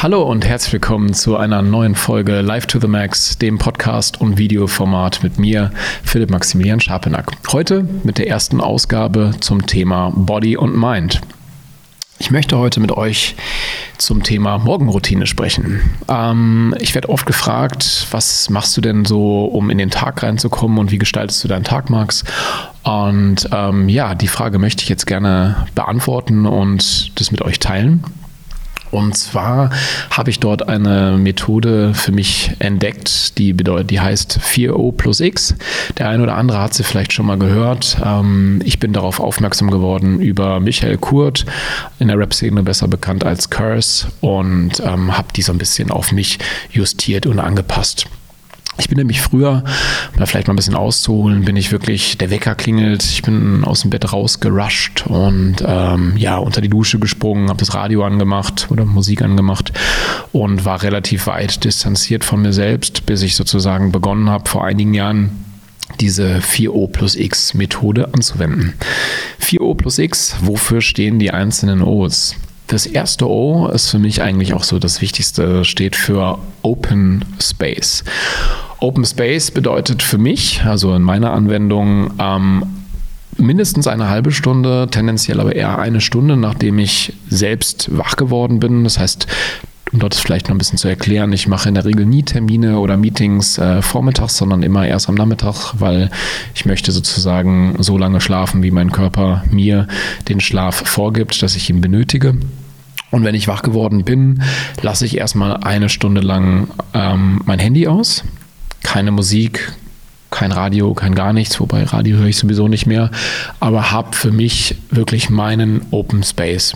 Hallo und herzlich willkommen zu einer neuen Folge Live to the Max, dem Podcast und Videoformat mit mir, Philipp Maximilian Scharpenack. Heute mit der ersten Ausgabe zum Thema Body und Mind. Ich möchte heute mit euch zum Thema Morgenroutine sprechen. Ähm, ich werde oft gefragt, was machst du denn so, um in den Tag reinzukommen und wie gestaltest du deinen Tag, Max? Und ähm, ja, die Frage möchte ich jetzt gerne beantworten und das mit euch teilen. Und zwar habe ich dort eine Methode für mich entdeckt, die bedeutet, die heißt 4O plus X. Der eine oder andere hat sie vielleicht schon mal gehört. Ähm, ich bin darauf aufmerksam geworden über Michael Kurt, in der Rap-Szene besser bekannt als Curse, und ähm, habe die so ein bisschen auf mich justiert und angepasst. Ich bin nämlich früher, um da vielleicht mal ein bisschen auszuholen, bin ich wirklich, der Wecker klingelt, ich bin aus dem Bett rausgerusht und ähm, ja, unter die Dusche gesprungen, habe das Radio angemacht oder Musik angemacht und war relativ weit distanziert von mir selbst, bis ich sozusagen begonnen habe, vor einigen Jahren diese 4O plus X Methode anzuwenden. 4O plus X, wofür stehen die einzelnen O's? Das erste O ist für mich eigentlich auch so das Wichtigste, steht für Open Space. Open Space bedeutet für mich, also in meiner Anwendung, ähm, mindestens eine halbe Stunde, tendenziell aber eher eine Stunde, nachdem ich selbst wach geworden bin. Das heißt, um dort vielleicht noch ein bisschen zu erklären, ich mache in der Regel nie Termine oder Meetings äh, vormittags, sondern immer erst am Nachmittag, weil ich möchte sozusagen so lange schlafen, wie mein Körper mir den Schlaf vorgibt, dass ich ihn benötige. Und wenn ich wach geworden bin, lasse ich erstmal eine Stunde lang ähm, mein Handy aus keine Musik, kein Radio, kein gar nichts, wobei Radio höre ich sowieso nicht mehr, aber habe für mich wirklich meinen Open Space.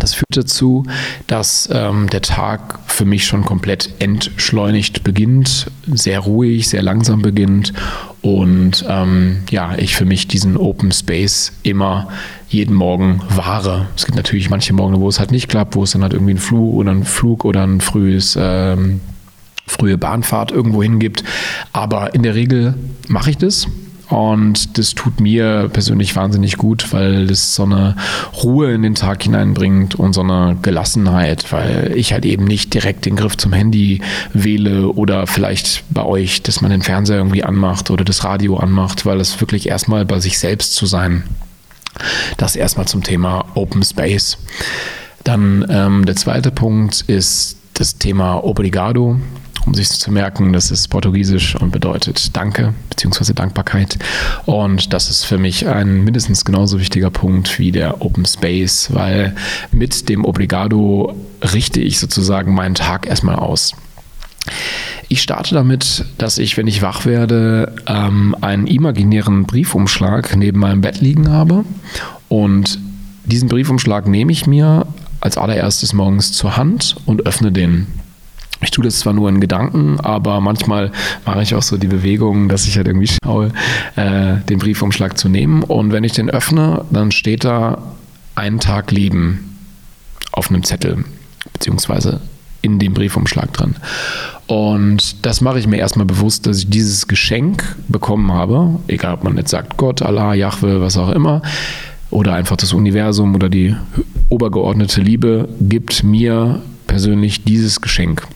Das führt dazu, dass ähm, der Tag für mich schon komplett entschleunigt beginnt, sehr ruhig, sehr langsam beginnt und ähm, ja, ich für mich diesen Open Space immer jeden Morgen wahre. Es gibt natürlich manche Morgen, wo es halt nicht klappt, wo es dann halt irgendwie ein Flug oder ein Flug oder ein frühes ähm, frühe Bahnfahrt irgendwo hingibt. Aber in der Regel mache ich das. Und das tut mir persönlich wahnsinnig gut, weil das so eine Ruhe in den Tag hineinbringt und so eine Gelassenheit, weil ich halt eben nicht direkt den Griff zum Handy wähle oder vielleicht bei euch, dass man den Fernseher irgendwie anmacht oder das Radio anmacht, weil es wirklich erstmal bei sich selbst zu sein. Das erstmal zum Thema Open Space. Dann ähm, der zweite Punkt ist das Thema Obrigado um sich zu merken, das ist Portugiesisch und bedeutet Danke bzw. Dankbarkeit. Und das ist für mich ein mindestens genauso wichtiger Punkt wie der Open Space, weil mit dem Obrigado richte ich sozusagen meinen Tag erstmal aus. Ich starte damit, dass ich, wenn ich wach werde, ähm, einen imaginären Briefumschlag neben meinem Bett liegen habe. Und diesen Briefumschlag nehme ich mir als allererstes morgens zur Hand und öffne den. Ich tue das zwar nur in Gedanken, aber manchmal mache ich auch so die Bewegung, dass ich halt irgendwie schaue, äh, den Briefumschlag zu nehmen. Und wenn ich den öffne, dann steht da einen Tag Leben auf einem Zettel, beziehungsweise in dem Briefumschlag drin. Und das mache ich mir erstmal bewusst, dass ich dieses Geschenk bekommen habe, egal ob man jetzt sagt Gott, Allah, Jahwe, was auch immer, oder einfach das Universum oder die obergeordnete Liebe gibt mir persönlich dieses Geschenk.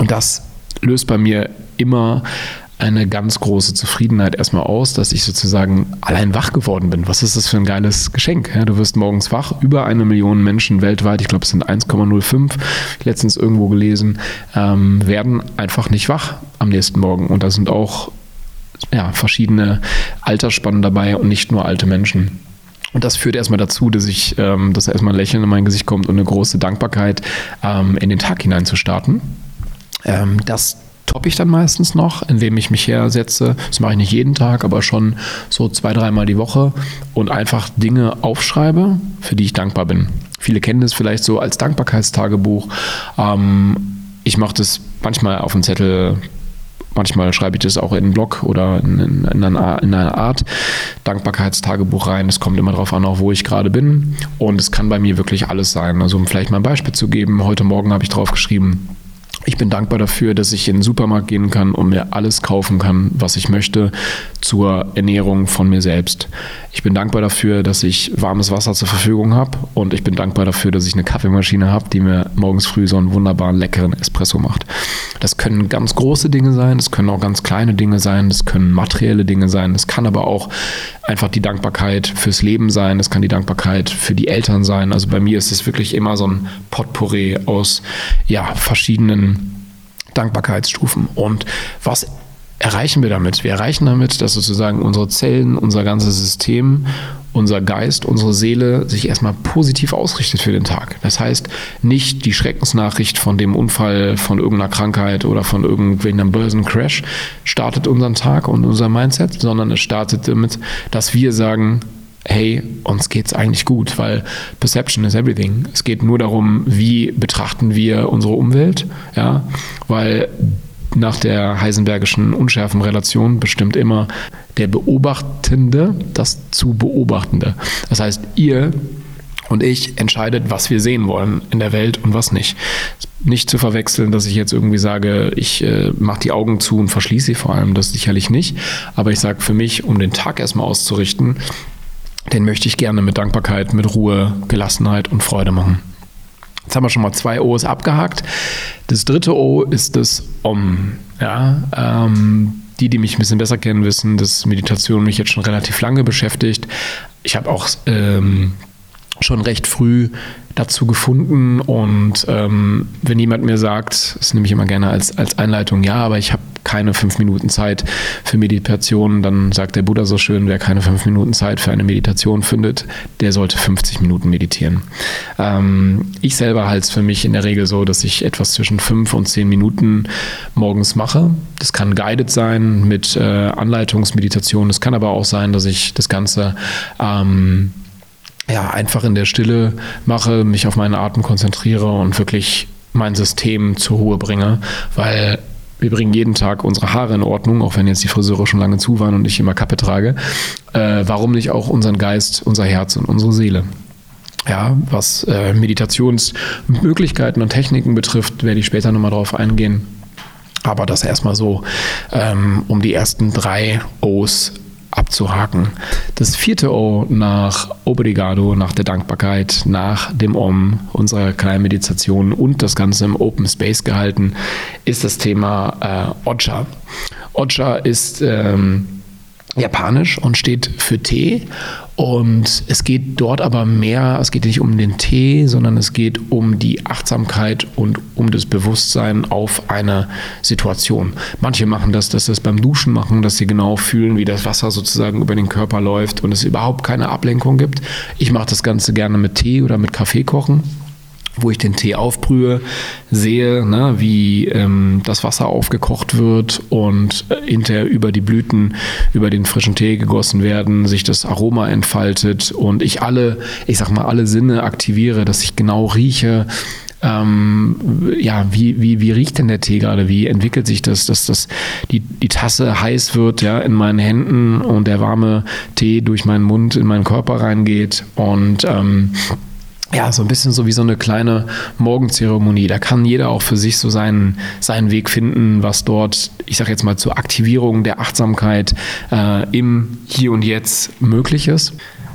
Und das löst bei mir immer eine ganz große Zufriedenheit erstmal aus, dass ich sozusagen allein wach geworden bin. Was ist das für ein geiles Geschenk? Ja, du wirst morgens wach, über eine Million Menschen weltweit, ich glaube es sind 1,05, letztens irgendwo gelesen, ähm, werden einfach nicht wach am nächsten Morgen. Und da sind auch ja, verschiedene Altersspannen dabei und nicht nur alte Menschen. Und das führt erstmal dazu, dass ich, ähm, dass erstmal ein Lächeln in mein Gesicht kommt und eine große Dankbarkeit, ähm, in den Tag hinein zu starten. Ähm, das toppe ich dann meistens noch, indem ich mich hersetze. Das mache ich nicht jeden Tag, aber schon so zwei, dreimal die Woche und einfach Dinge aufschreibe, für die ich dankbar bin. Viele kennen das vielleicht so als Dankbarkeitstagebuch. Ähm, ich mache das manchmal auf dem Zettel Manchmal schreibe ich das auch in einen Blog oder in, in, in, einer, in einer Art Dankbarkeitstagebuch rein. Es kommt immer darauf an, auch wo ich gerade bin. Und es kann bei mir wirklich alles sein. Also um vielleicht mal ein Beispiel zu geben, heute Morgen habe ich drauf geschrieben, Ich bin dankbar dafür, dass ich in den Supermarkt gehen kann und mir alles kaufen kann, was ich möchte, zur Ernährung von mir selbst. Ich bin dankbar dafür, dass ich warmes Wasser zur Verfügung habe und ich bin dankbar dafür, dass ich eine Kaffeemaschine habe, die mir morgens früh so einen wunderbaren, leckeren Espresso macht. Das können ganz große Dinge sein, das können auch ganz kleine Dinge sein, das können materielle Dinge sein, das kann aber auch einfach die Dankbarkeit fürs Leben sein, das kann die Dankbarkeit für die Eltern sein. Also bei mir ist es wirklich immer so ein Potpourri aus ja, verschiedenen Dankbarkeitsstufen. Und was erreichen wir damit? Wir erreichen damit, dass sozusagen unsere Zellen, unser ganzes System, unser Geist, unsere Seele sich erstmal positiv ausrichtet für den Tag. Das heißt, nicht die Schreckensnachricht von dem Unfall, von irgendeiner Krankheit oder von irgendeinem Börsencrash startet unseren Tag und unser Mindset, sondern es startet damit, dass wir sagen, hey, uns geht es eigentlich gut, weil Perception is everything. Es geht nur darum, wie betrachten wir unsere Umwelt, ja, weil nach der heisenbergischen Unschärfenrelation bestimmt immer der Beobachtende das zu Beobachtende. Das heißt, ihr und ich entscheidet, was wir sehen wollen in der Welt und was nicht. Nicht zu verwechseln, dass ich jetzt irgendwie sage, ich äh, mache die Augen zu und verschließe sie vor allem, das sicherlich nicht. Aber ich sage für mich, um den Tag erstmal auszurichten, den möchte ich gerne mit Dankbarkeit, mit Ruhe, Gelassenheit und Freude machen. Jetzt haben wir schon mal zwei O's abgehakt. Das dritte O ist das Om. Ja, ähm, die, die mich ein bisschen besser kennen, wissen, dass Meditation mich jetzt schon relativ lange beschäftigt. Ich habe auch ähm, schon recht früh dazu gefunden und ähm, wenn jemand mir sagt, das nehme ich immer gerne als, als Einleitung, ja, aber ich habe keine fünf Minuten Zeit für Meditation, dann sagt der Buddha so schön, wer keine fünf Minuten Zeit für eine Meditation findet, der sollte 50 Minuten meditieren. Ähm, ich selber halte es für mich in der Regel so, dass ich etwas zwischen fünf und zehn Minuten morgens mache. Das kann guided sein mit äh, Anleitungsmeditation. Es kann aber auch sein, dass ich das Ganze ähm, ja, einfach in der Stille mache, mich auf meinen Atem konzentriere und wirklich mein System zur Ruhe bringe, weil wir bringen jeden Tag unsere Haare in Ordnung, auch wenn jetzt die Friseure schon lange zu waren und ich immer Kappe trage. Äh, warum nicht auch unseren Geist, unser Herz und unsere Seele? Ja, was äh, Meditationsmöglichkeiten und Techniken betrifft, werde ich später nochmal drauf eingehen. Aber das erstmal so, ähm, um die ersten drei O's abzuhaken. Das vierte O nach Obrigado, nach der Dankbarkeit, nach dem Om, unserer kleinen Meditation und das Ganze im Open Space gehalten, ist das Thema äh, Ocha. Ocha ist ähm, japanisch und steht für Tee und es geht dort aber mehr, es geht nicht um den Tee, sondern es geht um die Achtsamkeit und um das Bewusstsein auf eine Situation. Manche machen das, dass sie es beim Duschen machen, dass sie genau fühlen, wie das Wasser sozusagen über den Körper läuft und es überhaupt keine Ablenkung gibt. Ich mache das Ganze gerne mit Tee oder mit Kaffee kochen wo ich den Tee aufbrühe, sehe, ne, wie ähm, das Wasser aufgekocht wird und äh, hinterher über die Blüten, über den frischen Tee gegossen werden, sich das Aroma entfaltet und ich alle, ich sag mal, alle Sinne aktiviere, dass ich genau rieche, ähm, ja, wie, wie, wie riecht denn der Tee gerade? Wie entwickelt sich das, dass das, die, die Tasse heiß wird, ja, in meinen Händen und der warme Tee durch meinen Mund in meinen Körper reingeht und ähm, ja, so ein bisschen so wie so eine kleine Morgenzeremonie. Da kann jeder auch für sich so seinen, seinen Weg finden, was dort, ich sage jetzt mal, zur Aktivierung der Achtsamkeit äh, im Hier und Jetzt möglich ist.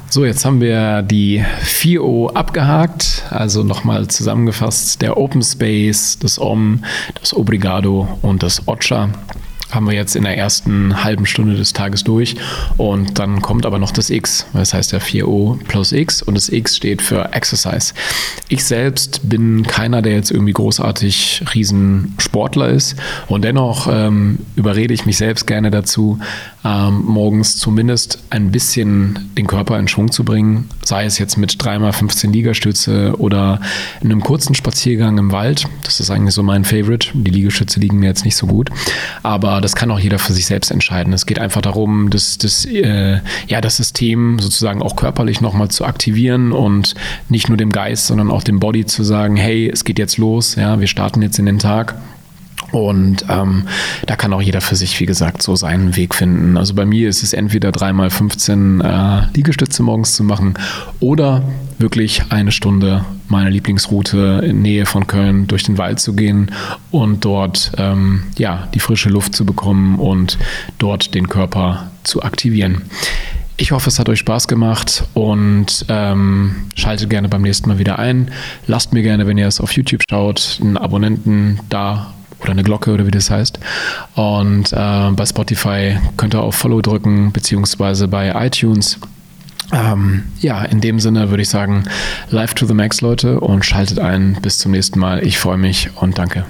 So, jetzt haben wir die 4O abgehakt, also nochmal zusammengefasst, der Open Space, das OM, das Obrigado und das Ocha haben wir jetzt in der ersten halben Stunde des Tages durch. Und dann kommt aber noch das X. Das heißt ja 4O plus X und das X steht für Exercise. Ich selbst bin keiner, der jetzt irgendwie großartig Riesensportler ist. Und dennoch ähm, überrede ich mich selbst gerne dazu, ähm, morgens zumindest ein bisschen den Körper in Schwung zu bringen. Sei es jetzt mit 3x15 Liegestütze oder einem kurzen Spaziergang im Wald. Das ist eigentlich so mein Favorite. Die Liegestütze liegen mir jetzt nicht so gut. Aber das kann auch jeder für sich selbst entscheiden. Es geht einfach darum, das, das, äh, ja, das System sozusagen auch körperlich nochmal zu aktivieren und nicht nur dem Geist, sondern auch dem Body zu sagen, hey, es geht jetzt los, ja, wir starten jetzt in den Tag. Und ähm, da kann auch jeder für sich, wie gesagt, so seinen Weg finden. Also bei mir ist es entweder dreimal 15 äh, Liegestütze morgens zu machen oder wirklich eine Stunde meine Lieblingsroute in Nähe von Köln durch den Wald zu gehen und dort ähm, ja, die frische Luft zu bekommen und dort den Körper zu aktivieren. Ich hoffe, es hat euch Spaß gemacht und ähm, schaltet gerne beim nächsten Mal wieder ein. Lasst mir gerne, wenn ihr es auf YouTube schaut, einen Abonnenten da oder eine Glocke oder wie das heißt. Und äh, bei Spotify könnt ihr auf Follow drücken, beziehungsweise bei iTunes. Ähm, ja, in dem Sinne würde ich sagen, live to the max, Leute, und schaltet ein. Bis zum nächsten Mal. Ich freue mich und danke.